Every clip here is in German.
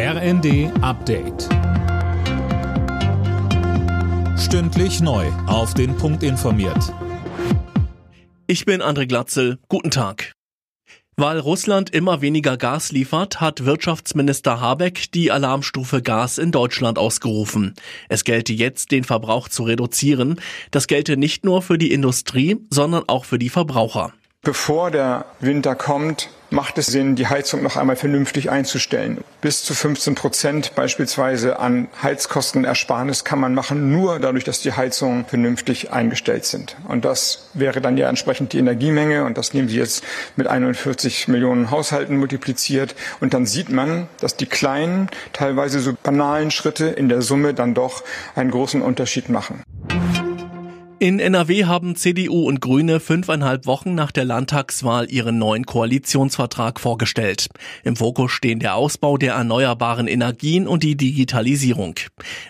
RND Update. Stündlich neu. Auf den Punkt informiert. Ich bin André Glatzel. Guten Tag. Weil Russland immer weniger Gas liefert, hat Wirtschaftsminister Habeck die Alarmstufe Gas in Deutschland ausgerufen. Es gelte jetzt, den Verbrauch zu reduzieren. Das gelte nicht nur für die Industrie, sondern auch für die Verbraucher. Bevor der Winter kommt, macht es Sinn, die Heizung noch einmal vernünftig einzustellen. Bis zu 15 Prozent beispielsweise an Heizkostenersparnis kann man machen, nur dadurch, dass die Heizungen vernünftig eingestellt sind. Und das wäre dann ja entsprechend die Energiemenge. Und das nehmen Sie jetzt mit 41 Millionen Haushalten multipliziert. Und dann sieht man, dass die kleinen, teilweise so banalen Schritte in der Summe dann doch einen großen Unterschied machen. In NRW haben CDU und Grüne fünfeinhalb Wochen nach der Landtagswahl ihren neuen Koalitionsvertrag vorgestellt. Im Fokus stehen der Ausbau der erneuerbaren Energien und die Digitalisierung.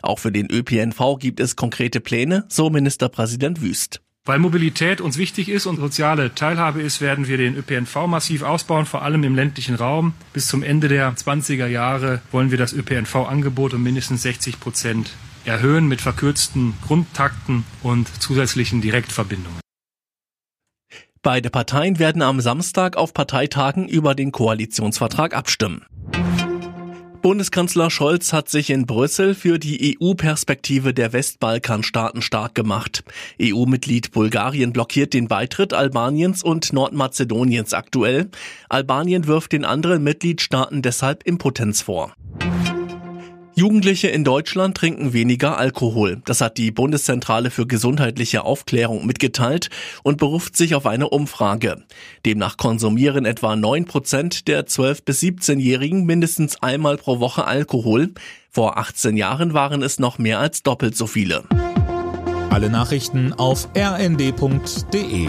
Auch für den ÖPNV gibt es konkrete Pläne, so Ministerpräsident Wüst. Weil Mobilität uns wichtig ist und soziale Teilhabe ist, werden wir den ÖPNV massiv ausbauen, vor allem im ländlichen Raum. Bis zum Ende der 20er Jahre wollen wir das ÖPNV-Angebot um mindestens 60 Prozent erhöhen mit verkürzten Grundtakten und zusätzlichen Direktverbindungen. Beide Parteien werden am Samstag auf Parteitagen über den Koalitionsvertrag abstimmen. Bundeskanzler Scholz hat sich in Brüssel für die EU-Perspektive der Westbalkanstaaten stark gemacht. EU-Mitglied Bulgarien blockiert den Beitritt Albaniens und Nordmazedoniens aktuell. Albanien wirft den anderen Mitgliedstaaten deshalb Impotenz vor. Jugendliche in Deutschland trinken weniger Alkohol. Das hat die Bundeszentrale für gesundheitliche Aufklärung mitgeteilt und beruft sich auf eine Umfrage. Demnach konsumieren etwa 9 Prozent der 12- bis 17-Jährigen mindestens einmal pro Woche Alkohol. Vor 18 Jahren waren es noch mehr als doppelt so viele. Alle Nachrichten auf rnd.de